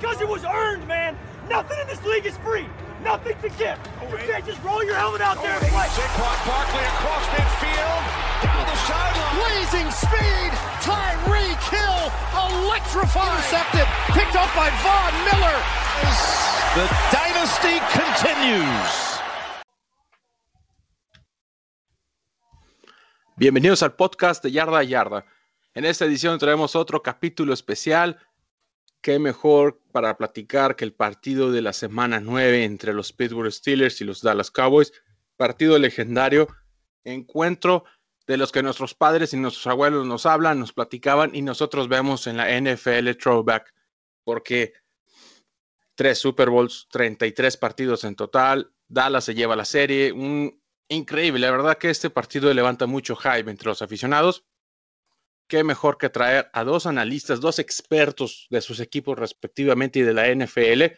because it was earned, man. Nothing in this league is free. Nothing to give. Oh, you can't just roll your helmet out there and oh, play. Saquon Barkley across midfield, down the sideline. Blazing speed, Tyreek Hill, electrifying. Intercepted, picked up by Von Miller. The dynasty continues. Bienvenidos al podcast de Yarda a Yarda. En esta edición traemos otro capítulo especial. Qué mejor para platicar que el partido de la semana 9 entre los Pittsburgh Steelers y los Dallas Cowboys. Partido legendario, encuentro de los que nuestros padres y nuestros abuelos nos hablan, nos platicaban y nosotros vemos en la NFL Throwback. Porque tres Super Bowls, 33 partidos en total. Dallas se lleva la serie. Un increíble. La verdad que este partido levanta mucho hype entre los aficionados. Qué mejor que traer a dos analistas, dos expertos de sus equipos respectivamente y de la NFL.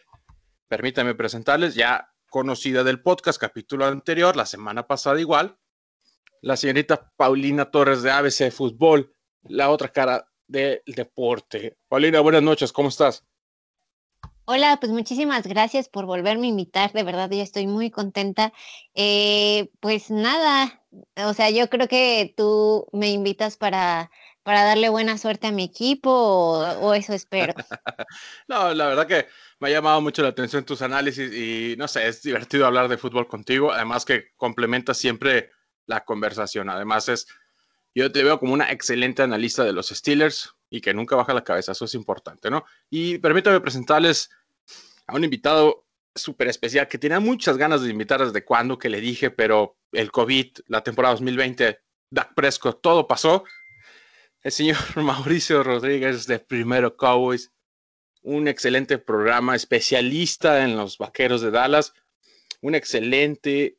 Permítanme presentarles, ya conocida del podcast, capítulo anterior, la semana pasada igual, la señorita Paulina Torres de ABC Fútbol, la otra cara del deporte. Paulina, buenas noches, ¿cómo estás? Hola, pues muchísimas gracias por volverme a invitar, de verdad ya estoy muy contenta. Eh, pues nada, o sea, yo creo que tú me invitas para, para darle buena suerte a mi equipo o, eso espero. no, la verdad que me ha llamado mucho la atención tus análisis y no sé, es divertido hablar de fútbol contigo, además que complementa siempre la conversación, además es, yo te veo como una excelente analista de los Steelers, y que nunca baja la cabeza, eso es importante, ¿no? Y permítame presentarles a un invitado súper especial que tenía muchas ganas de invitar desde cuando que le dije, pero el COVID, la temporada 2020, Dak Prescott, todo pasó. El señor Mauricio Rodríguez de Primero Cowboys, un excelente programa, especialista en los vaqueros de Dallas, un excelente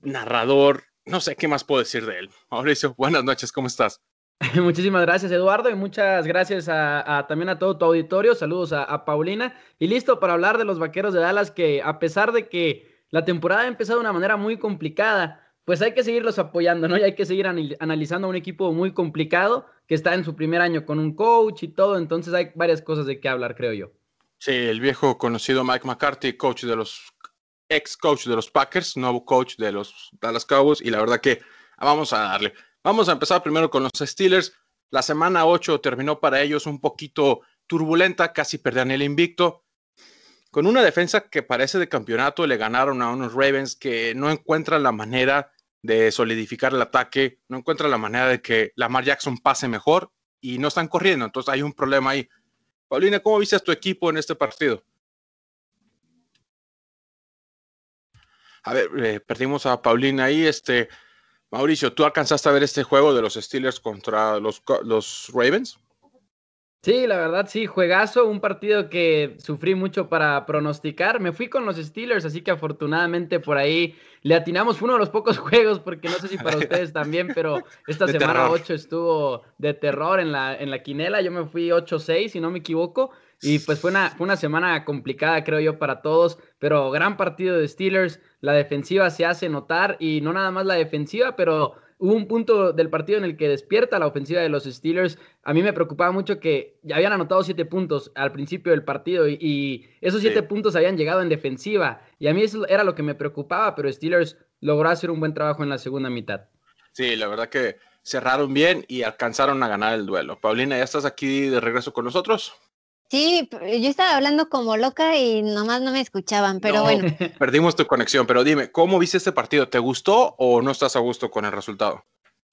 narrador, no sé qué más puedo decir de él. Mauricio, buenas noches, ¿cómo estás? Muchísimas gracias, Eduardo, y muchas gracias a, también a todo tu auditorio. Saludos a, a, Paulina. Y listo para hablar de los vaqueros de Dallas, que a pesar de que la temporada ha empezado de una manera muy complicada, pues hay que seguirlos apoyando, ¿no? Y hay que seguir analizando a un equipo muy complicado que está en su primer año con un coach y todo. Entonces hay varias cosas de qué hablar, creo yo. Sí, el viejo conocido Mike McCarthy, coach de los ex coach de los Packers, nuevo coach de los Dallas Cowboys, y la verdad que vamos a darle. Vamos a empezar primero con los Steelers. La semana 8 terminó para ellos un poquito turbulenta, casi perdían el invicto. Con una defensa que parece de campeonato, le ganaron a unos Ravens que no encuentran la manera de solidificar el ataque, no encuentran la manera de que Lamar Jackson pase mejor y no están corriendo. Entonces hay un problema ahí. Paulina, ¿cómo viste tu equipo en este partido? A ver, eh, perdimos a Paulina ahí. Este, Mauricio, ¿tú alcanzaste a ver este juego de los Steelers contra los, los Ravens? Sí, la verdad sí, juegazo, un partido que sufrí mucho para pronosticar. Me fui con los Steelers, así que afortunadamente por ahí le atinamos. Fue uno de los pocos juegos, porque no sé si para ustedes también, pero esta semana terror. 8 estuvo de terror en la, en la quinela. Yo me fui 8-6, si no me equivoco. Y pues fue una, fue una semana complicada, creo yo, para todos, pero gran partido de Steelers. La defensiva se hace notar y no nada más la defensiva, pero hubo un punto del partido en el que despierta la ofensiva de los Steelers. A mí me preocupaba mucho que ya habían anotado siete puntos al principio del partido y, y esos siete sí. puntos habían llegado en defensiva. Y a mí eso era lo que me preocupaba, pero Steelers logró hacer un buen trabajo en la segunda mitad. Sí, la verdad que cerraron bien y alcanzaron a ganar el duelo. Paulina, ¿ya estás aquí de regreso con nosotros? Sí, yo estaba hablando como loca y nomás no me escuchaban, pero no, bueno. Perdimos tu conexión, pero dime, ¿cómo viste este partido? ¿Te gustó o no estás a gusto con el resultado?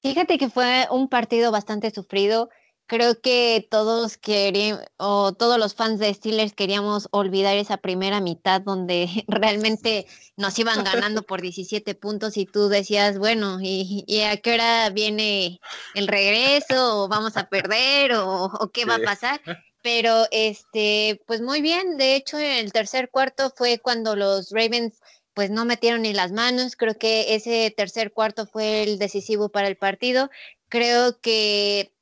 Fíjate que fue un partido bastante sufrido. Creo que todos queríamos, o todos los fans de Steelers queríamos olvidar esa primera mitad donde realmente nos iban ganando por 17 puntos y tú decías, bueno, ¿y, y a qué hora viene el regreso? ¿O vamos a perder? ¿O, o qué va a pasar? Pero este, pues muy bien, de hecho en el tercer cuarto fue cuando los Ravens pues no metieron ni las manos, creo que ese tercer cuarto fue el decisivo para el partido, creo que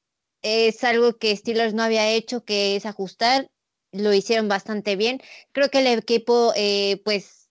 es algo que Steelers no había hecho, que es ajustar, lo hicieron bastante bien, creo que el equipo eh, pues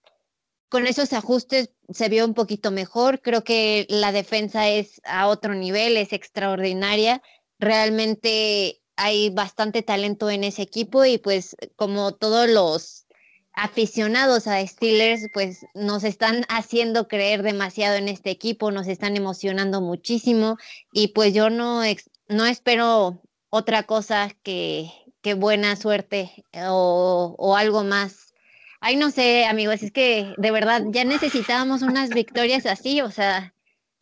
con esos ajustes se vio un poquito mejor, creo que la defensa es a otro nivel, es extraordinaria, realmente hay bastante talento en ese equipo y pues como todos los aficionados a Steelers pues nos están haciendo creer demasiado en este equipo, nos están emocionando muchísimo y pues yo no, no espero otra cosa que, que buena suerte o, o algo más. Ay, no sé, amigos, es que de verdad ya necesitábamos unas victorias así, o sea,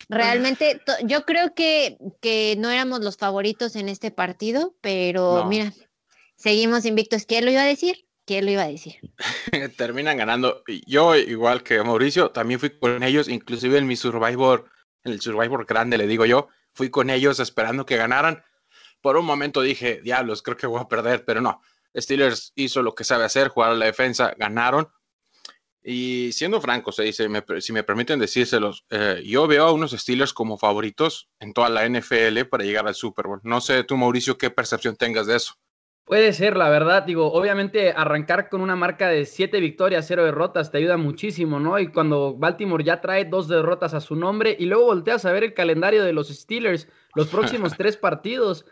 realmente yo creo que, que no éramos los favoritos en este partido, pero mira, seguimos invictos. ¿Quién lo iba a decir? ¿Quién lo iba a decir? Terminan ganando. Yo, igual que Mauricio, también fui con ellos, inclusive en mi Survivor, en el Survivor grande, le digo yo, fui con ellos esperando que ganaran. Por un momento dije, diablos, creo que voy a perder, pero no. Steelers hizo lo que sabe hacer, jugar a la defensa, ganaron. Y siendo franco, se dice, si me permiten decírselos, eh, yo veo a unos Steelers como favoritos en toda la NFL para llegar al Super Bowl. No sé tú, Mauricio, qué percepción tengas de eso. Puede ser, la verdad. Digo, obviamente arrancar con una marca de siete victorias, cero derrotas te ayuda muchísimo, ¿no? Y cuando Baltimore ya trae dos derrotas a su nombre y luego volteas a ver el calendario de los Steelers, los próximos tres partidos,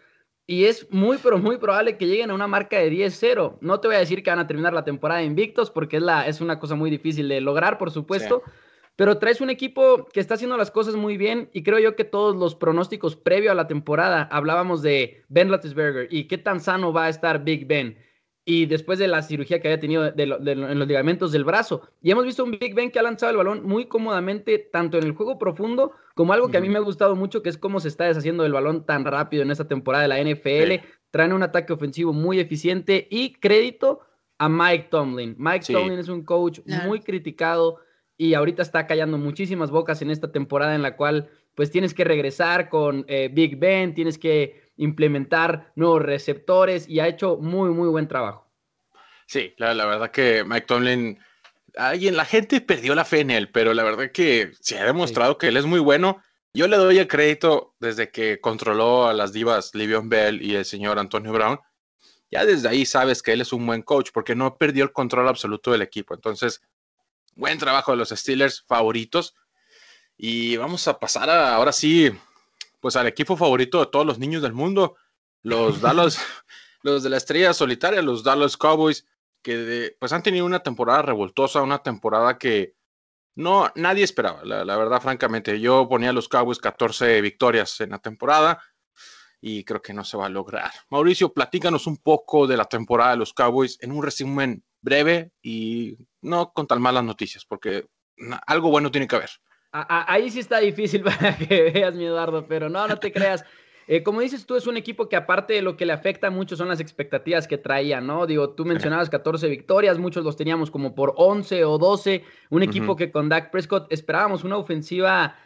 y es muy, pero muy probable que lleguen a una marca de 10-0. No te voy a decir que van a terminar la temporada invictos porque es, la, es una cosa muy difícil de lograr, por supuesto. Pero traes un equipo que está haciendo las cosas muy bien y creo yo que todos los pronósticos previo a la temporada hablábamos de Ben Roethlisberger y qué tan sano va a estar Big Ben y después de la cirugía que había tenido en los ligamentos del brazo. Y hemos visto un Big Ben que ha lanzado el balón muy cómodamente, tanto en el juego profundo como algo que a mí me ha gustado mucho, que es cómo se está deshaciendo el balón tan rápido en esta temporada de la NFL. Traen un ataque ofensivo muy eficiente y crédito a Mike Tomlin. Mike Tomlin es un coach muy criticado y ahorita está callando muchísimas bocas en esta temporada en la cual pues tienes que regresar con eh, Big Ben, tienes que implementar nuevos receptores y ha hecho muy, muy buen trabajo. Sí, la, verdad que Mike Tomlin, alguien, la gente perdió la fe en él, pero la verdad que se ha demostrado que él es muy bueno. Yo le doy el crédito desde que controló a las divas Livion Bell y el señor Antonio Brown. Ya desde ahí sabes que él es un buen coach porque no perdió el control absoluto del equipo. Entonces, Buen trabajo de los Steelers favoritos. Y vamos a pasar ahora sí, pues al equipo favorito de todos los niños del mundo, los Dallas, los de la estrella solitaria, los Dallas Cowboys, que pues han tenido una temporada revoltosa, una temporada que no nadie esperaba, la, la, verdad, francamente. Yo ponía a los Cowboys 14 victorias en la temporada y creo que no se va a lograr. Mauricio, platícanos un poco de la temporada de los Cowboys en un resumen breve y no con tan malas noticias, porque algo bueno tiene que haber. Ahí sí está difícil para que veas, mi Eduardo, pero no, no te creas. Eh, como dices tú, es un equipo que aparte de lo que le afecta mucho son las expectativas que traía, ¿no? Digo, tú mencionabas 14 victorias, muchos los teníamos como por 11 o 12, un equipo que con Dak Prescott esperábamos una ofensiva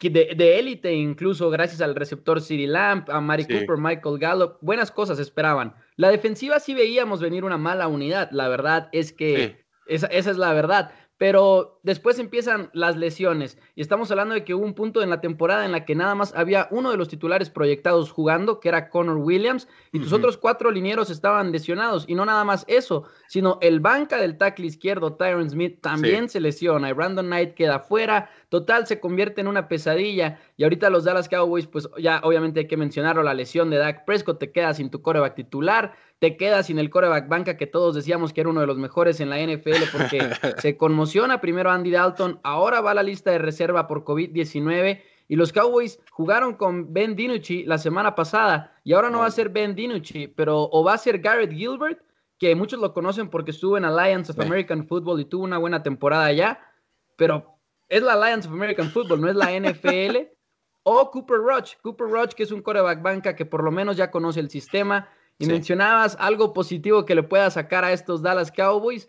de élite, incluso gracias al receptor City Lamp, a Mari Cooper, Michael Gallup, buenas cosas esperaban. La defensiva sí veíamos venir una mala unidad, la verdad es que esa, esa, es la verdad. Pero después empiezan las lesiones y estamos hablando de que hubo un punto en la temporada en la que nada más había uno de los titulares proyectados jugando, que era Connor Williams, y tus otros cuatro linieros estaban lesionados. Y no nada más eso, sino el banca del tackle izquierdo, Tyron Smith, también se lesiona y Brandon Knight queda fuera. Total, se convierte en una pesadilla. Y ahorita los Dallas Cowboys, pues ya obviamente hay que mencionarlo, la lesión de Dak Prescott, te queda sin tu coreback titular te quedas sin el coreback banca que todos decíamos que era uno de los mejores en la NFL porque se conmociona primero Andy Dalton, ahora va a la lista de reserva por COVID-19 y los Cowboys jugaron con Ben DiNucci la semana pasada. Y ahora no va a ser Ben DiNucci, pero o va a ser Garrett Gilbert, que muchos lo conocen porque estuvo en Alliance of American Football y tuvo una buena temporada allá, pero es la Alliance of American Football, no es la NFL. o Cooper Rush, Cooper Rush que es un coreback banca que por lo menos ya conoce el sistema, y mencionabas algo positivo que le pueda sacar a estos Dallas Cowboys.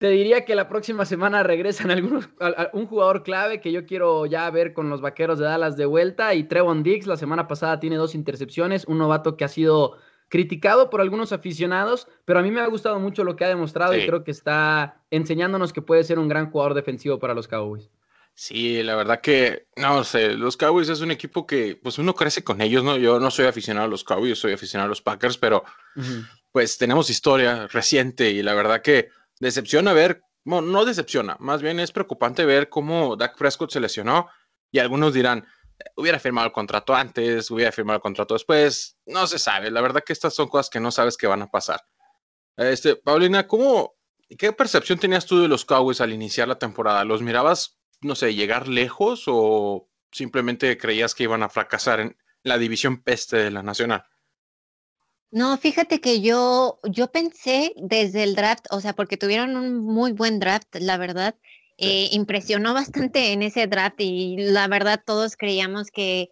Te diría que la próxima semana regresan algunos, un jugador clave que yo quiero ya ver con los vaqueros de Dallas de vuelta. Y Trevon Diggs, la semana pasada tiene dos intercepciones, un novato que ha sido criticado por algunos aficionados, pero a mí me ha gustado mucho lo que ha demostrado y creo que está enseñándonos que puede ser un gran jugador defensivo para los Cowboys. Sí, la verdad que, no sé, los Cowboys es un equipo que, pues uno crece con ellos, ¿no? Yo no soy aficionado a los Cowboys, soy aficionado a los Packers, pero pues tenemos historia reciente y la verdad que decepciona ver, bueno, no decepciona, más bien es preocupante ver cómo Dak Prescott se lesionó y algunos dirán, hubiera firmado el contrato antes, hubiera firmado el contrato después, no se sabe. La verdad que estas son cosas que no sabes que van a pasar. Este, Paulina, ¿cómo, qué percepción tenías tú de los Cowboys al iniciar la temporada? ¿Los mirabas, no sé, llegar lejos o simplemente creías que iban a fracasar en la división peste de la Nacional? No, fíjate que yo, yo pensé desde el draft, o sea, porque tuvieron un muy buen draft, la verdad, eh, impresionó bastante en ese draft y la verdad todos creíamos que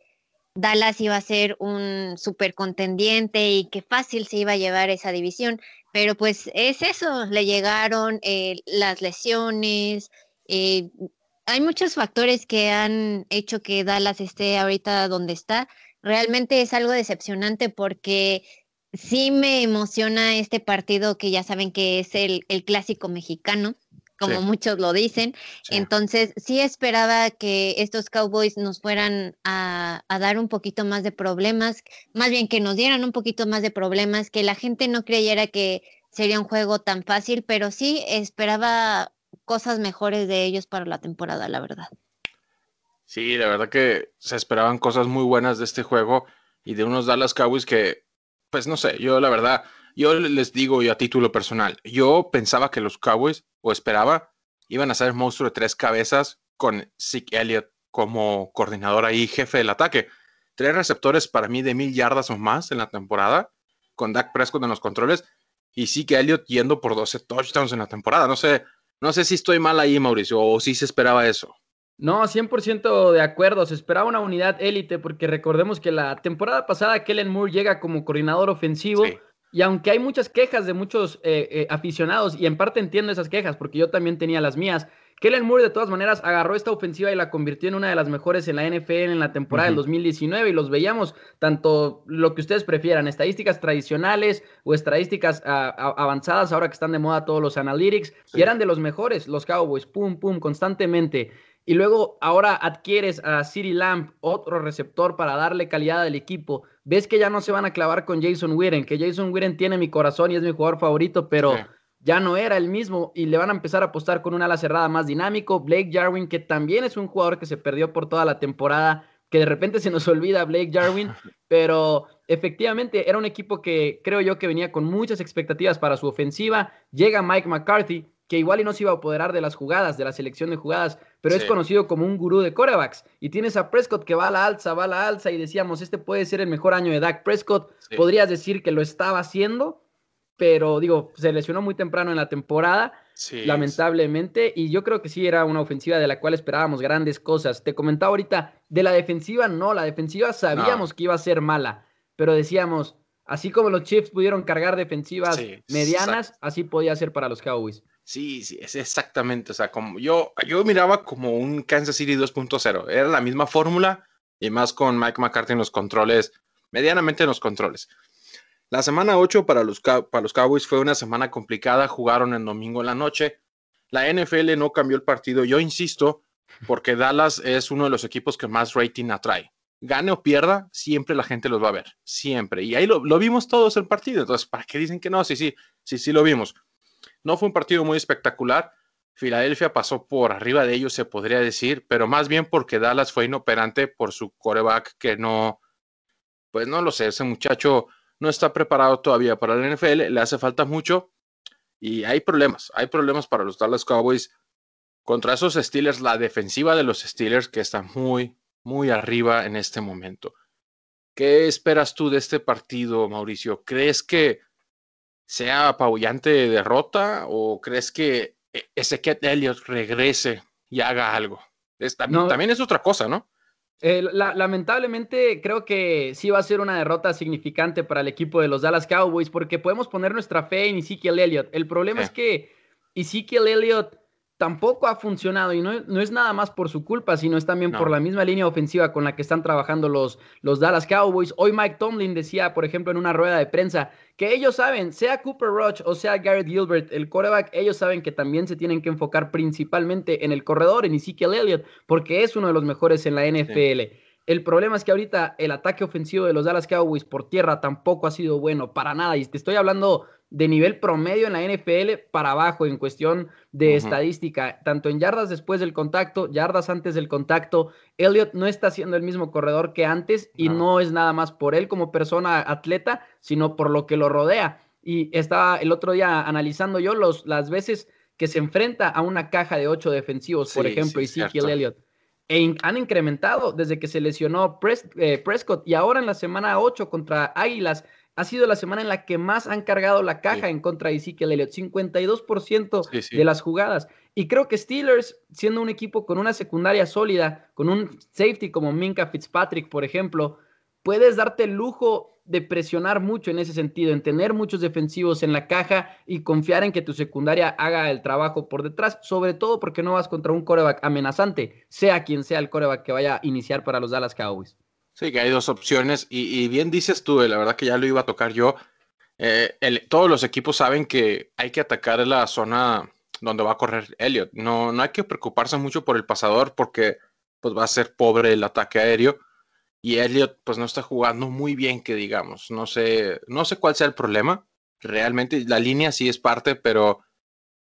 Dallas iba a ser un super contendiente y que fácil se iba a llevar esa división, pero pues es eso, le llegaron eh, las lesiones, eh, hay muchos factores que han hecho que Dallas esté ahorita donde está. Realmente es algo decepcionante porque sí me emociona este partido que ya saben que es el, clásico mexicano, como muchos lo dicen. Entonces, sí esperaba que estos Cowboys nos fueran a, dar un poquito más de problemas, más bien que nos dieran un poquito más de problemas, que la gente no creyera que sería un juego tan fácil, pero sí esperaba cosas mejores de ellos para la temporada, la verdad. Sí, la verdad que se esperaban cosas muy buenas de este juego y de unos Dallas Cowboys que pues no sé, yo la verdad, yo les digo y a título personal, yo pensaba que los Cowboys, o esperaba, iban a ser monstruo de tres cabezas con Zeke Elliott como coordinador ahí, jefe del ataque. Tres receptores para mí de mil yardas o más en la temporada, con Dak Prescott en los controles y Zeke Elliott yendo por 12 touchdowns en la temporada. No sé, no sé si estoy mal ahí, Mauricio, o si se esperaba eso. No, 100% de acuerdo. Se esperaba una unidad élite porque recordemos que la temporada pasada Kellen Moore llega como coordinador ofensivo y aunque hay muchas quejas de muchos eh, eh, aficionados y en parte entiendo esas quejas porque yo también tenía las mías, Kellen Moore de todas maneras agarró esta ofensiva y la convirtió en una de las mejores en la NFL en la temporada del 2019 y los veíamos tanto lo que ustedes prefieran, estadísticas tradicionales o estadísticas ah, avanzadas ahora que están de moda todos los analytics y eran de los mejores los Cowboys, pum, pum, constantemente. Y luego ahora adquieres a City Lamp, otro receptor para darle calidad al equipo. Ves que ya no se van a clavar con Jason Witten, que Jason Witten tiene mi corazón y es mi jugador favorito, pero ya no era el mismo y le van a empezar a apostar con un ala cerrada más dinámico. Blake Jarwin, que también es un jugador que se perdió por toda la temporada, que de repente se nos olvida Blake Jarwin, pero efectivamente era un equipo que creo yo que venía con muchas expectativas para su ofensiva. Llega Mike McCarthy, que igual y no se iba a apoderar de las jugadas, de la selección de jugadas, pero es conocido como un gurú de corebacks. Y tienes a Prescott que va a la alza, va a la alza, y decíamos, este puede ser el mejor año de Dak Prescott. Podrías decir que lo estaba haciendo, pero digo, se lesionó muy temprano en la temporada, lamentablemente, y yo creo que sí era una ofensiva de la cual esperábamos grandes cosas. Te comentaba ahorita, de la defensiva, no, la defensiva sabíamos que iba a ser mala, pero decíamos, así como los Chiefs pudieron cargar defensivas medianas, así podía ser para los Cowboys. Sí, sí, es exactamente. O sea, como yo, yo miraba como un Kansas City 2.0. Era la misma fórmula y más con Mike McCarthy en los controles, medianamente en los controles. La semana 8 para los, para los Cowboys fue una semana complicada. Jugaron el domingo en la noche. La NFL no cambió el partido. Yo insisto, porque Dallas es uno de los equipos que más rating atrae. Gane o pierda, siempre la gente los va a ver. Siempre. Y ahí lo, lo vimos todos el partido. Entonces, ¿para qué dicen que no? Sí, sí, sí, sí lo vimos. No fue un partido muy espectacular. Filadelfia pasó por arriba de ellos, se podría decir, pero más bien porque Dallas fue inoperante por su coreback que no, pues no lo sé, ese muchacho no está preparado todavía para la NFL, le hace falta mucho y hay problemas, hay problemas para los Dallas Cowboys contra esos Steelers, la defensiva de los Steelers que está muy, muy arriba en este momento. ¿Qué esperas tú de este partido, Mauricio? ¿Crees que sea apabullante derrota o crees que e-, ese Ket Elliott regrese y haga algo? también, es otra cosa, ¿no? Eh, lamentablemente creo que sí va a ser una derrota significante para el equipo de los Dallas Cowboys porque podemos poner nuestra fe en Ezekiel Elliott. El problema es que Ezekiel Elliott tampoco ha funcionado y no, no, es nada más por su culpa, sino es también por la misma línea ofensiva con la que están trabajando los, los Dallas Cowboys. Hoy Mike Tomlin decía, por ejemplo, en una rueda de prensa, que ellos saben, sea Cooper Rush o sea Garrett Gilbert, el quarterback, ellos saben que también se tienen que enfocar principalmente en el corredor, en Ezekiel Elliott, porque es uno de los mejores en la NFL. El problema es que ahorita el ataque ofensivo de los Dallas Cowboys por tierra tampoco ha sido bueno para nada. Y te estoy hablando de nivel promedio en la NFL para abajo en cuestión de estadística, tanto en yardas después del contacto, yardas antes del contacto. Elliot no está siendo el mismo corredor que antes y no es nada más por él como persona atleta, sino por lo que lo rodea. Y estaba el otro día analizando yo los, las veces que se enfrenta a una caja de ocho defensivos, por ejemplo, Ezekiel Elliott. E han incrementado desde que se lesionó eh, Prescott y ahora en la semana 8 contra Águilas ha sido la semana en la que más han cargado la caja en contra de Ezekiel Elliott, 52% de las jugadas. Y creo que Steelers, siendo un equipo con una secundaria sólida, con un safety como Minka Fitzpatrick, por ejemplo, puedes darte el lujo de presionar mucho en ese sentido, en tener muchos defensivos en la caja y confiar en que tu secundaria haga el trabajo por detrás, sobre todo porque no vas contra un coreback amenazante, sea quien sea el coreback que vaya a iniciar para los Dallas Cowboys. Sí, que hay dos opciones y, bien dices tú, la verdad que ya lo iba a tocar yo. Eh, todos los equipos saben que hay que atacar la zona donde va a correr Elliot. No, no hay que preocuparse mucho por el pasador porque pues va a ser pobre el ataque aéreo y Elliot pues no está jugando muy bien que digamos. No sé, no sé cuál sea el problema. Realmente la línea sí es parte, pero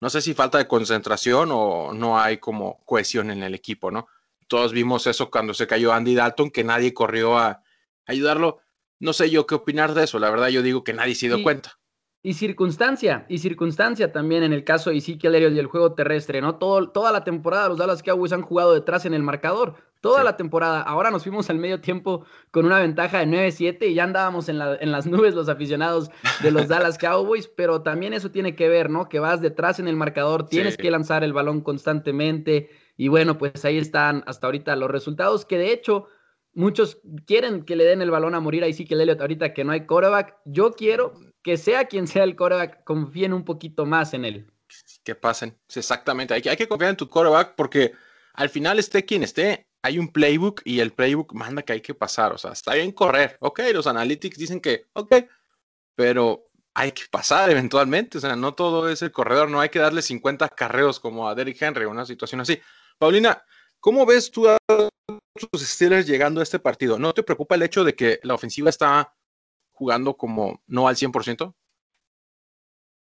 no sé si falta de concentración o no hay como cohesión en el equipo, ¿no? Todos vimos eso cuando se cayó Andy Dalton, que nadie corrió a ayudarlo. No sé yo qué opinar de eso. La verdad yo digo que nadie se dio cuenta. Y circunstancia, y circunstancia también en el caso de Ezekiel Elliott y el juego terrestre, ¿no? Todo, toda la temporada los Dallas Cowboys han jugado detrás en el marcador, toda la temporada. Ahora nos fuimos al medio tiempo con una ventaja de 9-7 y ya andábamos en, en, las nubes los aficionados de los Dallas Cowboys, pero también eso tiene que ver, ¿no? Que vas detrás en el marcador, tienes que lanzar el balón constantemente y bueno, pues ahí están hasta ahorita los resultados que de hecho muchos quieren que le den el balón a morir a Ezekiel Elliott ahorita que no hay quarterback. Yo quiero que sea quien sea el quarterback, confíen un poquito más en él. Que pasen, exactamente. Hay que, hay que confiar en tu quarterback porque al final esté quien esté, hay un playbook y el playbook manda que hay que pasar. O sea, está bien correr. Ok, los analytics dicen que, ok, pero hay que pasar eventualmente. O sea, no todo es el corredor. No hay que darle 50 carreos como a Derrick Henry, una situación así. Paulina, ¿cómo ves tú a tus Steelers llegando a este partido? ¿No te preocupa el hecho de que la ofensiva está jugando como no al 100%?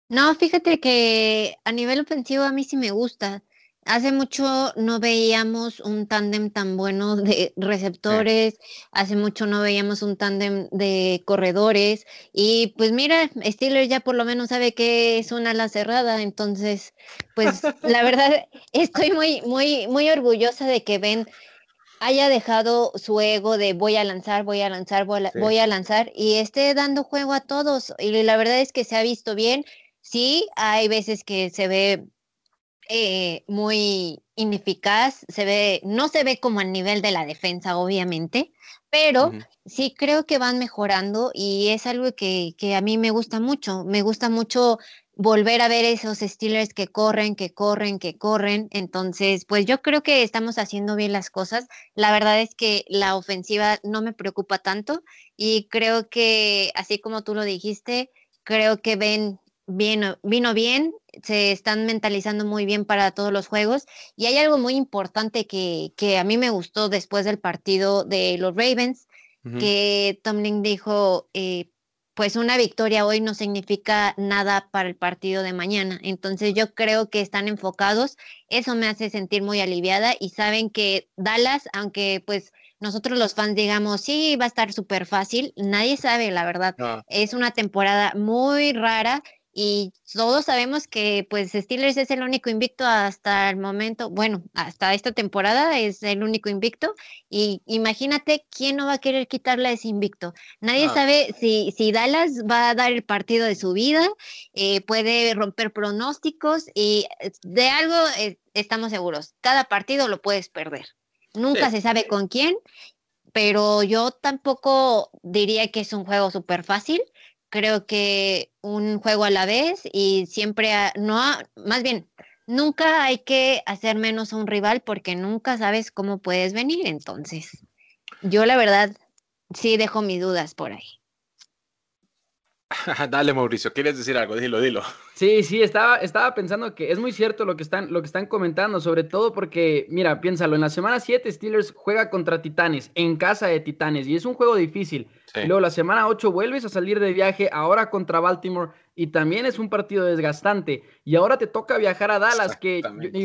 No, fíjate que a nivel ofensivo a mí sí me gusta. Hace mucho no veíamos un tándem tan bueno de receptores, hace mucho no veíamos un tándem de corredores y pues mira, Steelers ya por lo menos sabe que es una ala cerrada, entonces pues la verdad estoy muy muy muy orgullosa de que ven haya dejado su ego de voy a lanzar, voy a lanzar, voy a, lanzar y esté dando juego a todos. Y la verdad es que se ha visto bien. Sí, hay veces que se ve eh, muy ineficaz, se ve, no se ve como al nivel de la defensa, obviamente, pero sí creo que van mejorando y es algo que, que, a mí me gusta mucho. Me gusta mucho volver a ver esos Steelers que corren, que corren, que corren. Entonces, pues yo creo que estamos haciendo bien las cosas. La verdad es que la ofensiva no me preocupa tanto y creo que, así como tú lo dijiste, creo que ven bien, vino bien, se están mentalizando muy bien para todos los juegos. Y hay algo muy importante que, que a mí me gustó después del partido de los Ravens, que Tomlin dijo, eh, pues una victoria hoy no significa nada para el partido de mañana. Entonces yo creo que están enfocados, eso me hace sentir muy aliviada y saben que Dallas, aunque pues nosotros los fans digamos, sí, va a estar súper fácil, nadie sabe la verdad. Es una temporada muy rara y todos sabemos que pues Steelers es el único invicto hasta el momento, bueno, hasta esta temporada es el único invicto y imagínate quién no va a querer quitarle ese invicto. Nadie sabe si, si Dallas va a dar el partido de su vida, eh, puede romper pronósticos y eh, de algo eh, estamos seguros, cada partido lo puedes perder. Nunca se sabe con quién, pero yo tampoco diría que es un juego súper fácil creo que un juego a la vez y siempre, no, más bien, nunca hay que hacer menos a un rival porque nunca sabes cómo puedes venir. Entonces, yo la verdad sí dejo mis dudas por ahí. Dale, Mauricio, ¿quieres decir algo? Dilo, dilo. Sí, sí, estaba, estaba pensando que es muy cierto lo que, están, lo que están comentando, sobre todo porque, mira, piénsalo, en la semana 7 Steelers juega contra Titanes, en casa de Titanes, y es un juego difícil. Luego la semana 8 vuelves a salir de viaje, ahora contra Baltimore, y también es un partido desgastante. Y ahora te toca viajar a Dallas, que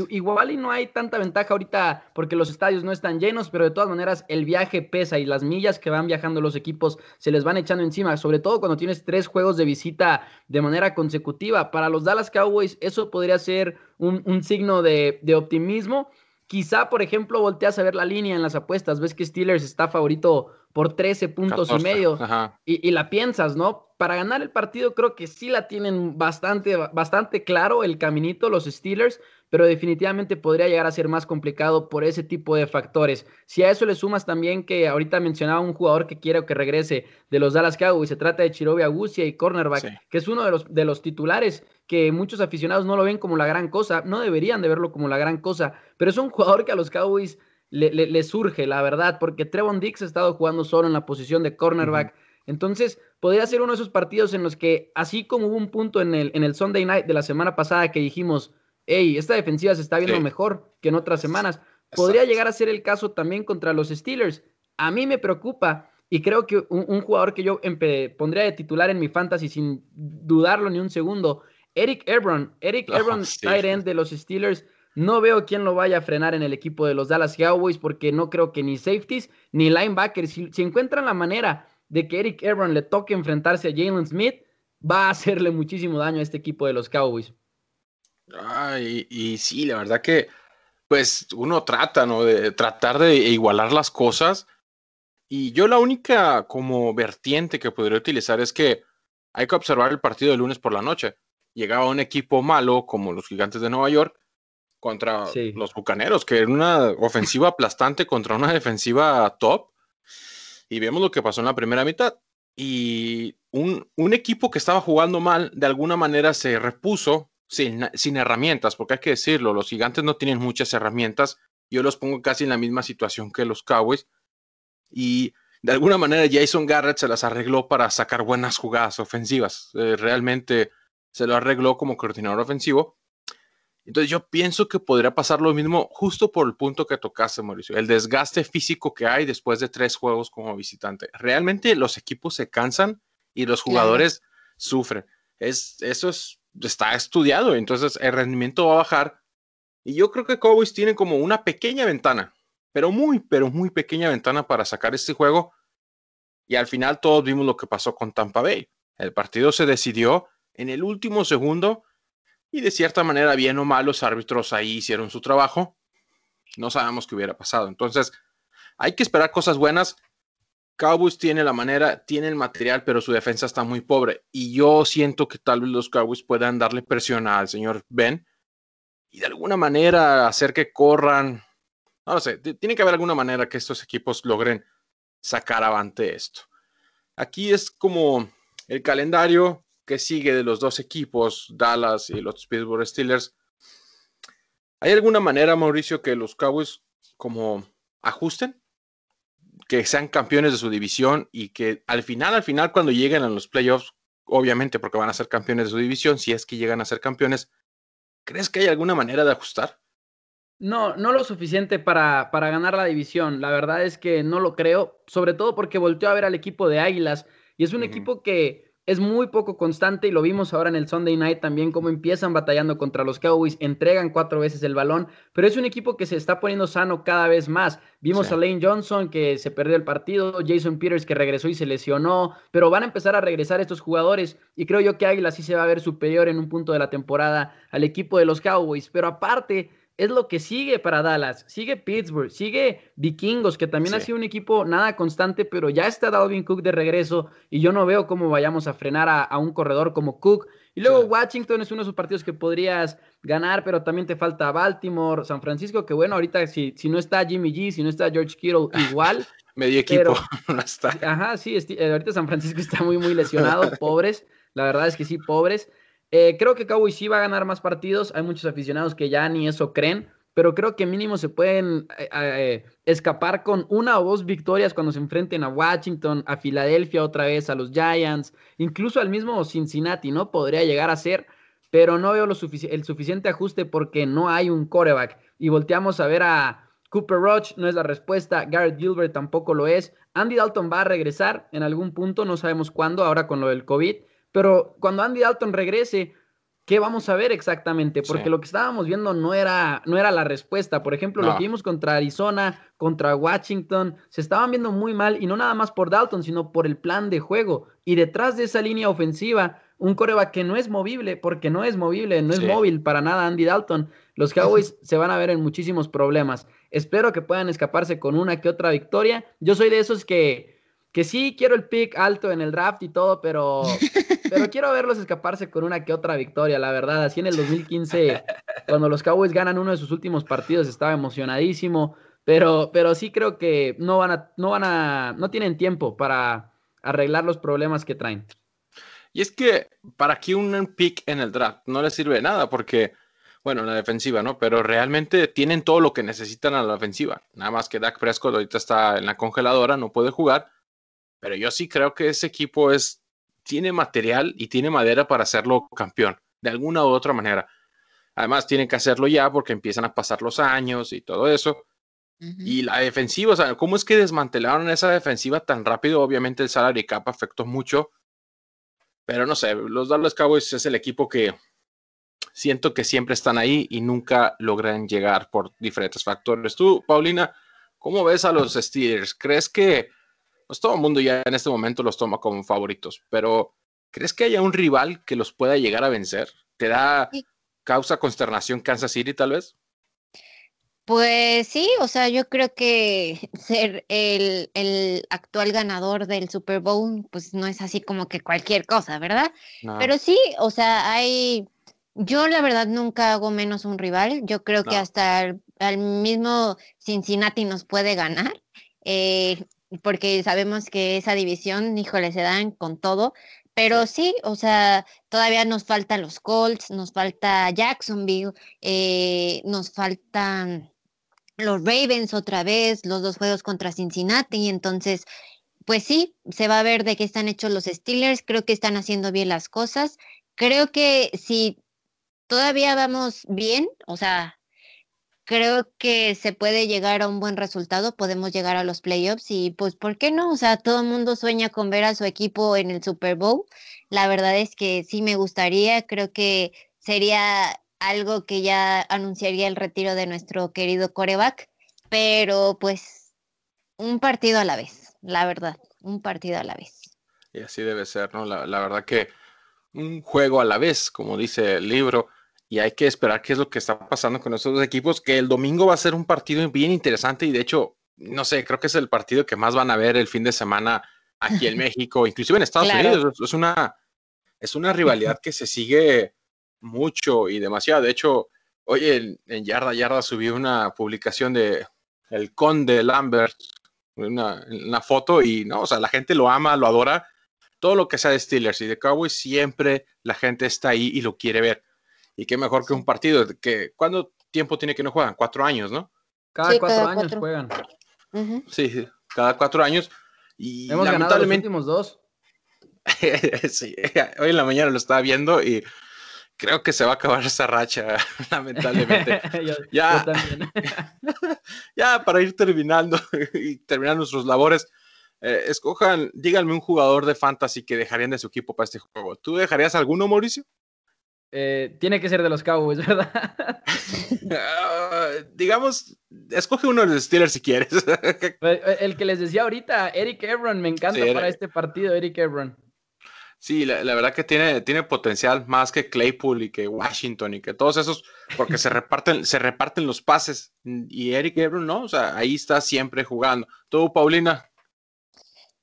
igual y no hay tanta ventaja ahorita porque los estadios no están llenos, pero de todas maneras el viaje pesa y las millas que van viajando los equipos se les van echando encima, sobre todo cuando tienes tres juegos de visita de manera consecutiva. Para los Dallas Cowboys eso podría ser un, signo de, de optimismo. Quizá, por ejemplo, volteas a ver la línea en las apuestas, ves que Steelers está favorito por 13 puntos y medio y, la piensas, ¿no? Para ganar el partido creo que sí la tienen bastante, bastante claro el caminito los Steelers, pero definitivamente podría llegar a ser más complicado por ese tipo de factores. Si a eso le sumas también que ahorita mencionaba un jugador que quiere que regrese de los Dallas Cowboys, se trata de Chirobi Agusia y cornerback, que es uno de los, de los titulares que muchos aficionados no lo ven como la gran cosa, no deberían de verlo como la gran cosa, pero es un jugador que a los Cowboys le, surge, la verdad, porque Trevon Dix ha estado jugando solo en la posición de cornerback. Entonces, podría ser uno de esos partidos en los que, así como hubo un punto en el, en el Sunday night de la semana pasada que dijimos, hey, esta defensiva se está viendo mejor que en otras semanas, podría llegar a ser el caso también contra los Steelers. A mí me preocupa y creo que un, jugador que yo pondría de titular en mi fantasy sin dudarlo ni un segundo, Eric Ebron. Eric Ebron, tight end de los Steelers no veo quién lo vaya a frenar en el equipo de los Dallas Cowboys porque no creo que ni safeties ni linebackers, si, encuentran la manera de que Eric Ebron le toque enfrentarse a Jalen Smith, va a hacerle muchísimo daño a este equipo de los Cowboys. Ay, y, sí, la verdad que pues uno trata, ¿no? De tratar de igualar las cosas. Y yo la única como vertiente que podría utilizar es que hay que observar el partido de lunes por la noche. Llegaba un equipo malo como los Gigantes de Nueva York contra los Bucaneros, que era una ofensiva aplastante contra una defensiva top. Y vemos lo que pasó en la primera mitad. Y un, equipo que estaba jugando mal, de alguna manera se repuso sin, sin, herramientas, porque hay que decirlo, los gigantes no tienen muchas herramientas. Yo los pongo casi en la misma situación que los Cowboys. Y de alguna manera Jason Garrett se las arregló para sacar buenas jugadas ofensivas. Eh, realmente se lo arregló como coordinador ofensivo entonces yo pienso que podría pasar lo mismo justo por el punto que tocaste, Mauricio, el desgaste físico que hay después de tres juegos como visitante. Realmente los equipos se cansan y los jugadores sufren. Es, eso es, está estudiado, entonces el rendimiento va a bajar. Y yo creo que Cowboys tiene como una pequeña ventana, pero muy, pero muy pequeña ventana para sacar este juego. Y al final todos vimos lo que pasó con Tampa Bay. El partido se decidió en el último segundo y de cierta manera, bien o mal, los árbitros ahí hicieron su trabajo. No sabemos qué hubiera pasado. Entonces, hay que esperar cosas buenas. Cowboys tiene la manera, tiene el material, pero su defensa está muy pobre. Y yo siento que tal vez los Cowboys puedan darle presión al señor Ben y de alguna manera hacer que corran. No lo sé, tiene que haber alguna manera que estos equipos logren sacar avante esto. Aquí es como el calendario que sigue de los dos equipos, Dallas y los Pittsburgh Steelers. ¿Hay alguna manera, Mauricio, que los Cowboys como ajusten? Que sean campeones de su división y que al final, al final, cuando lleguen a los playoffs, obviamente porque van a ser campeones de su división, si es que llegan a ser campeones, ¿crees que hay alguna manera de ajustar? No, no lo suficiente para, para ganar la división. La verdad es que no lo creo, sobre todo porque volteó a ver al equipo de Águilas y es un equipo que es muy poco constante y lo vimos ahora en el Sunday Night también, cómo empiezan batallando contra los Cowboys, entregan cuatro veces el balón, pero es un equipo que se está poniendo sano cada vez más. Vimos a Lane Johnson que se perdió el partido, Jason Peters que regresó y se lesionó, pero van a empezar a regresar estos jugadores y creo yo que Águila sí se va a ver superior en un punto de la temporada al equipo de los Cowboys, pero aparte es lo que sigue para Dallas. Sigue Pittsburgh, sigue Vikingos, que también ha sido un equipo nada constante, pero ya está Dalvin Cook de regreso y yo no veo cómo vayamos a frenar a, un corredor como Cook. Y luego Washington es uno de esos partidos que podrías ganar, pero también te falta Baltimore, San Francisco, que bueno, ahorita si, si no está Jimmy G, si no está George Kittle, igual. Medio equipo no está. Ajá, sí, eh, ahorita San Francisco está muy, muy lesionado, pobres. La verdad es que sí, pobres. Eh, creo que Cowboys sí va a ganar más partidos. Hay muchos aficionados que ya ni eso creen, pero creo que mínimo se pueden eh, eh, escapar con una o dos victorias cuando se enfrenten a Washington, a Filadelfia otra vez, a los Giants, incluso al mismo Cincinnati, ¿no? Podría llegar a ser, pero no veo el suficiente ajuste porque no hay un coreback. Y volteamos a ver a Cooper Roach, no es la respuesta, Garrett Gilbert tampoco lo es. Andy Dalton va a regresar en algún punto, no sabemos cuándo, ahora con lo del COVID pero cuando Andy Dalton regrese, ¿qué vamos a ver exactamente? Porque lo que estábamos viendo no era, no era la respuesta. Por ejemplo, lo que vimos contra Arizona, contra Washington, se estaban viendo muy mal y no nada más por Dalton, sino por el plan de juego. Y detrás de esa línea ofensiva, un coreback que no es movible, porque no es movible, no es móvil para nada Andy Dalton. Los Cowboys se van a ver en muchísimos problemas. Espero que puedan escaparse con una que otra victoria. Yo soy de esos que que sí quiero el pick alto en el draft y todo, pero, pero quiero verlos escaparse con una que otra victoria, la verdad. Así en el 2015, cuando los Cowboys ganan uno de sus últimos partidos, estaba emocionadísimo, pero, pero sí creo que no van a, no van a, no tienen tiempo para arreglar los problemas que traen. Y es que para aquí un pick en el draft no les sirve de nada, porque, bueno, en la defensiva, ¿no? Pero realmente tienen todo lo que necesitan a la ofensiva. Nada más que Dak Prescott ahorita está en la congeladora, no puede jugar pero yo sí creo que ese equipo es, tiene material y tiene madera para hacerlo campeón, de alguna u otra manera. Además, tienen que hacerlo ya porque empiezan a pasar los años y todo eso. Y la defensiva, o sea, ¿cómo es que desmantelaron esa defensiva tan rápido? Obviamente el salary cap afectó mucho, pero no sé, los Dallas Cowboys es el equipo que siento que siempre están ahí y nunca logran llegar por diferentes factores. Tú, Paulina, ¿cómo ves a los Steelers? ¿Crees que pues todo el mundo ya en este momento los toma como favoritos, pero ¿crees que haya un rival que los pueda llegar a vencer? ¿Te da causa consternación Kansas City tal vez? Pues sí, o sea, yo creo que ser el, el, actual ganador del Super Bowl, pues no es así como que cualquier cosa, ¿verdad? Pero sí, o sea, hay, yo la verdad nunca hago menos un rival, yo creo que hasta el, mismo Cincinnati nos puede ganar. Eh, porque sabemos que esa división, híjole, se dan con todo, pero sí, o sea, todavía nos faltan los Colts, nos falta Jacksonville, eh, nos faltan los Ravens otra vez, los dos juegos contra Cincinnati, entonces, pues sí, se va a ver de qué están hechos los Steelers, creo que están haciendo bien las cosas, creo que si todavía vamos bien, o sea, creo que se puede llegar a un buen resultado, podemos llegar a los playoffs y pues, ¿por qué no? O sea, todo el mundo sueña con ver a su equipo en el Super Bowl. La verdad es que sí me gustaría, creo que sería algo que ya anunciaría el retiro de nuestro querido coreback, pero pues un partido a la vez, la verdad, un partido a la vez. Y así debe ser, ¿no? La, la verdad que un juego a la vez, como dice el libro y hay que esperar qué es lo que está pasando con estos dos equipos, que el domingo va a ser un partido bien interesante y de hecho, no sé, creo que es el partido que más van a ver el fin de semana aquí en México, inclusive en Estados Unidos. Es una, es una rivalidad que se sigue mucho y demasiado. De hecho, hoy en, Yarda Yarda subí una publicación de el conde Lambert, una, una, foto y no, o sea, la gente lo ama, lo adora. Todo lo que sea de Steelers y de Cowboys, siempre la gente está ahí y lo quiere ver. Y qué mejor que un partido. Que, ¿Cuánto tiempo tiene que no juegan? Cuatro años, ¿no? Cada cuatro años juegan. Sí, cada cuatro años. Y Hemos ganado los últimos dos. sí, hoy en la mañana lo estaba viendo y creo que se va a acabar esa racha, lamentablemente. ya, ya para ir terminando y terminar nuestros labores, eh, escojan, díganme un jugador de fantasy que dejarían de su equipo para este juego. ¿Tú dejarías alguno, Mauricio? Eh, tiene que ser de los Cowboys, ¿verdad? Ah, digamos, escoge uno de los Steelers si quieres. Eh, el que les decía ahorita, Eric Ebron, me encanta para este partido, Eric Ebron. Sí, la, verdad que tiene, tiene potencial más que Claypool y que Washington y que todos esos, porque se reparten, se reparten los pases. Y Eric Ebron, no, o sea, ahí está siempre jugando. ¿Tú, Paulina?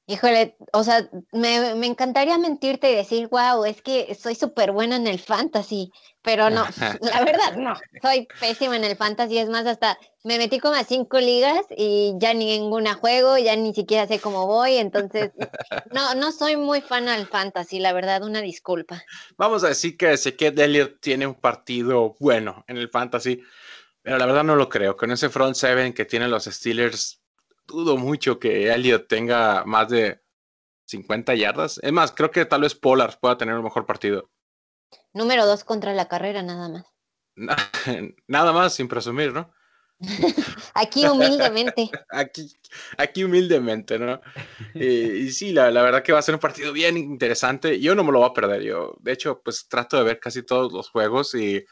Híjole, o sea, me, me, encantaría mentirte y decir, wow, es que soy súper buena en el fantasy, pero no, la verdad no, soy pésima en el fantasy, es más, hasta me metí como a cinco ligas y ya ninguna juego, ya ni siquiera sé cómo voy, entonces no, no soy muy fan al fantasy, la verdad, una disculpa. Vamos a decir que Ezequiel Elliott tiene un partido bueno en el fantasy, pero la verdad no lo creo, con ese front seven que tienen los Steelers dudo mucho que Elliot tenga más de 50 yardas. Es más, creo que tal vez Pollard pueda tener un mejor partido. Número dos contra la carrera, nada más. nada más, sin presumir, ¿no? aquí humildemente. aquí, aquí humildemente, ¿no? y sí, la, la, verdad que va a ser un partido bien interesante. Yo no me lo voy a perder. Yo, de hecho, pues trato de ver casi todos los juegos y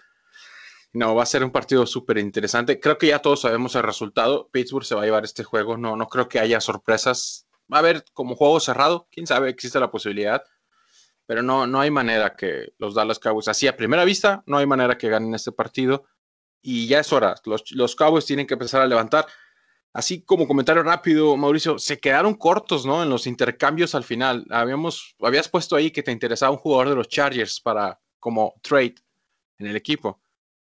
no, va a ser un partido súper interesante. Creo que ya todos sabemos el resultado. Pittsburgh se va a llevar este juego. No, no creo que haya sorpresas. Va a haber como juego cerrado. Quién sabe, existe la posibilidad. Pero no, no hay manera que los Dallas Cowboys, así a primera vista, no hay manera que ganen este partido. Y ya es hora. Los, los Cowboys tienen que empezar a levantar. Así como comentario rápido, Mauricio, se quedaron cortos, ¿no? En los intercambios al final. Habíamos, habías puesto ahí que te interesaba un jugador de los Chargers para como trade en el equipo.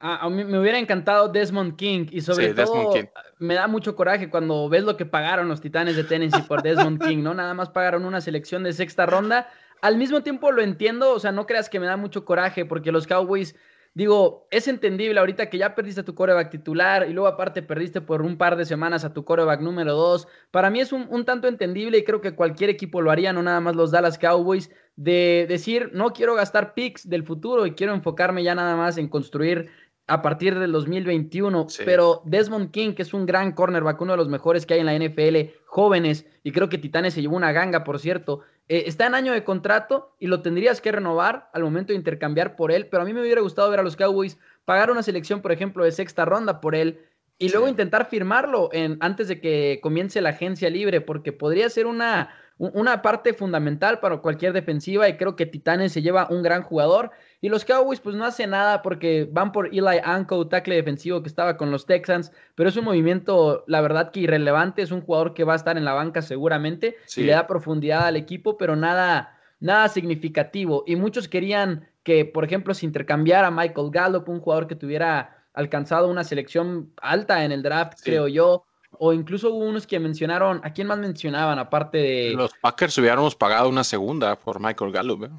Ah, a mí me hubiera encantado Desmond King y sobre todo me da mucho coraje cuando ves lo que pagaron los Titanes de Tennessee por Desmond King, ¿no? Nada más pagaron una selección de sexta ronda. Al mismo tiempo lo entiendo, o sea, no creas que me da mucho coraje porque los Cowboys, digo, es entendible ahorita que ya perdiste a tu coreback titular y luego aparte perdiste por un par de semanas a tu coreback número dos. Para mí es un, un tanto entendible y creo que cualquier equipo lo haría, no nada más los Dallas Cowboys, de decir, no quiero gastar picks del futuro y quiero enfocarme ya nada más en construir a partir del 2021, pero Desmond King, que es un gran cornerback, uno de los mejores que hay en la NFL, jóvenes, y creo que Titanes se llevó una ganga, por cierto, eh, está en año de contrato y lo tendrías que renovar al momento de intercambiar por él, pero a mí me hubiera gustado ver a los Cowboys pagar una selección, por ejemplo, de sexta ronda por él y luego intentar firmarlo en, antes de que comience la agencia libre, porque podría ser una una parte fundamental para cualquier defensiva y creo que Titanes se lleva un gran jugador y los Cowboys pues no hacen nada porque van por Eli Anko, tackle defensivo que estaba con los Texans, pero es un movimiento la verdad que irrelevante, es un jugador que va a estar en la banca seguramente y le da profundidad al equipo, pero nada nada significativo y muchos querían que por ejemplo se intercambiara Michael Gallup, un jugador que tuviera alcanzado una selección alta en el draft, creo yo, o incluso hubo unos que mencionaron, ¿a quién más mencionaban aparte de... Los Packers hubiéramos pagado una segunda por Michael Gallup. ¿eh?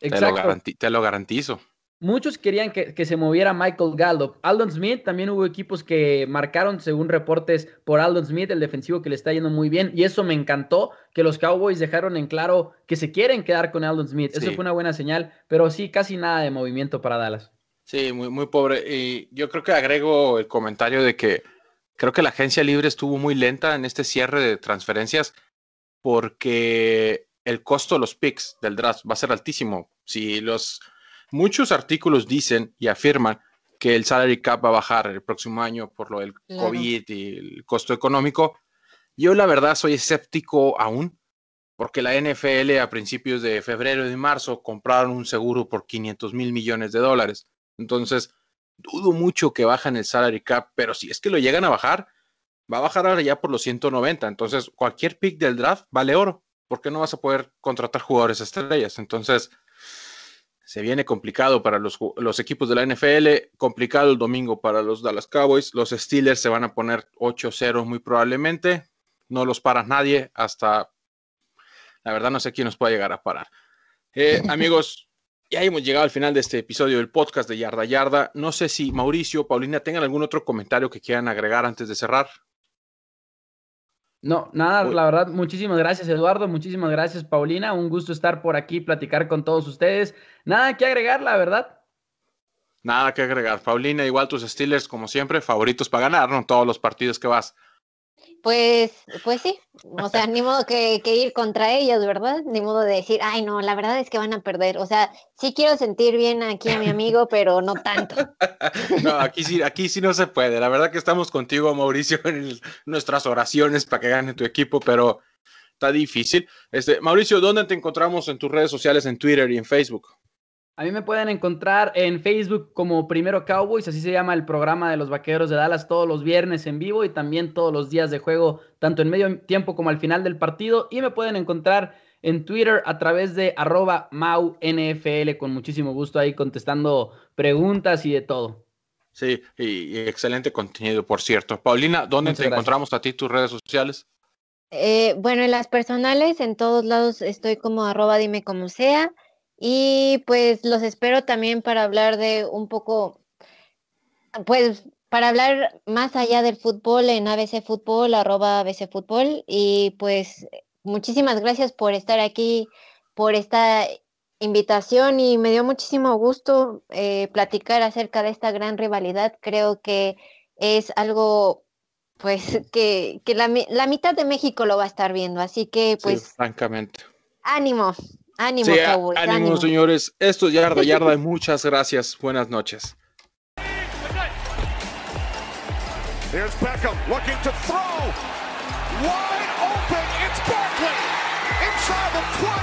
Exacto. Te, lo garantizo. Muchos querían que, se moviera Michael Gallup. Aldon Smith, también hubo equipos que marcaron, según reportes, por Aldon Smith, el defensivo que le está yendo muy bien. Y eso me encantó, que los Cowboys dejaron en claro que se quieren quedar con Aldon Smith. Eso fue una buena señal, pero sí, casi nada de movimiento para Dallas. Sí, muy, muy pobre. Y yo creo que agrego el comentario de que Creo que la agencia libre estuvo muy lenta en este cierre de transferencias porque el costo de los picks del draft va a ser altísimo. Si los muchos artículos dicen y afirman que el salary cap va a bajar el próximo año por lo del COVID y el costo económico, yo la verdad soy escéptico aún porque la NFL a principios de febrero y de marzo compraron un seguro por 500 mil millones de dólares. Entonces, dudo mucho que bajen el salary cap, pero si es que lo llegan a bajar, va a bajar ahora ya por los 190. Entonces, cualquier pick del draft vale oro, porque no vas a poder contratar jugadores estrellas. Entonces, se viene complicado para los, los, equipos de la NFL, complicado el domingo para los Dallas Cowboys. Los Steelers se van a poner 8-0 muy probablemente. No los para nadie hasta, la verdad no sé quién nos puede llegar a parar. Eh, amigos, ya hemos llegado al final de este episodio del podcast de Yarda Yarda. No sé si Mauricio o Paulina tengan algún otro comentario que quieran agregar antes de cerrar. No, nada, la verdad, muchísimas gracias Eduardo, muchísimas gracias Paulina, un gusto estar por aquí, platicar con todos ustedes. Nada que agregar, la verdad. Nada que agregar. Paulina, igual tus Steelers, como siempre, favoritos para ganar, ¿no? Todos los partidos que vas. Pues, pues sí, o sea, ni modo que, ir contra ellos, ¿verdad? Ni modo de decir, ay, no, la verdad es que van a perder. O sea, sí quiero sentir bien aquí a mi amigo, pero no tanto. No, aquí sí, aquí sí no se puede. La verdad que estamos contigo, Mauricio, en nuestras oraciones para que gane tu equipo, pero está difícil. Este, Mauricio, ¿dónde te encontramos en tus redes sociales, en Twitter y en Facebook? A mí me pueden encontrar en Facebook como Primero Cowboys, así se llama el programa de los Vaqueros de Dallas todos los viernes en vivo y también todos los días de juego, tanto en medio tiempo como al final del partido. Y me pueden encontrar en Twitter a través de arroba MauNFL, con muchísimo gusto ahí contestando preguntas y de todo. Sí, y, excelente contenido, por cierto. Paulina, ¿dónde te encontramos a ti tus redes sociales? Eh, bueno, en las personales, en todos lados estoy como arroba dime como sea. Y pues los espero también para hablar de un poco, pues para hablar más allá del fútbol en ABC Fútbol, arroba ABC Fútbol. Y pues muchísimas gracias por estar aquí, por esta invitación y me dio muchísimo gusto eh, platicar acerca de esta gran rivalidad. Creo que es algo pues que, que la, la, mitad de México lo va a estar viendo, así que pues francamente. Ánimo, ánimo, sí, ánimo, señores. Esto es Yarda Yarda muchas gracias. Buenas noches. Here's Beckham looking to throw. Wide open. It's Barkley. Inside the 20.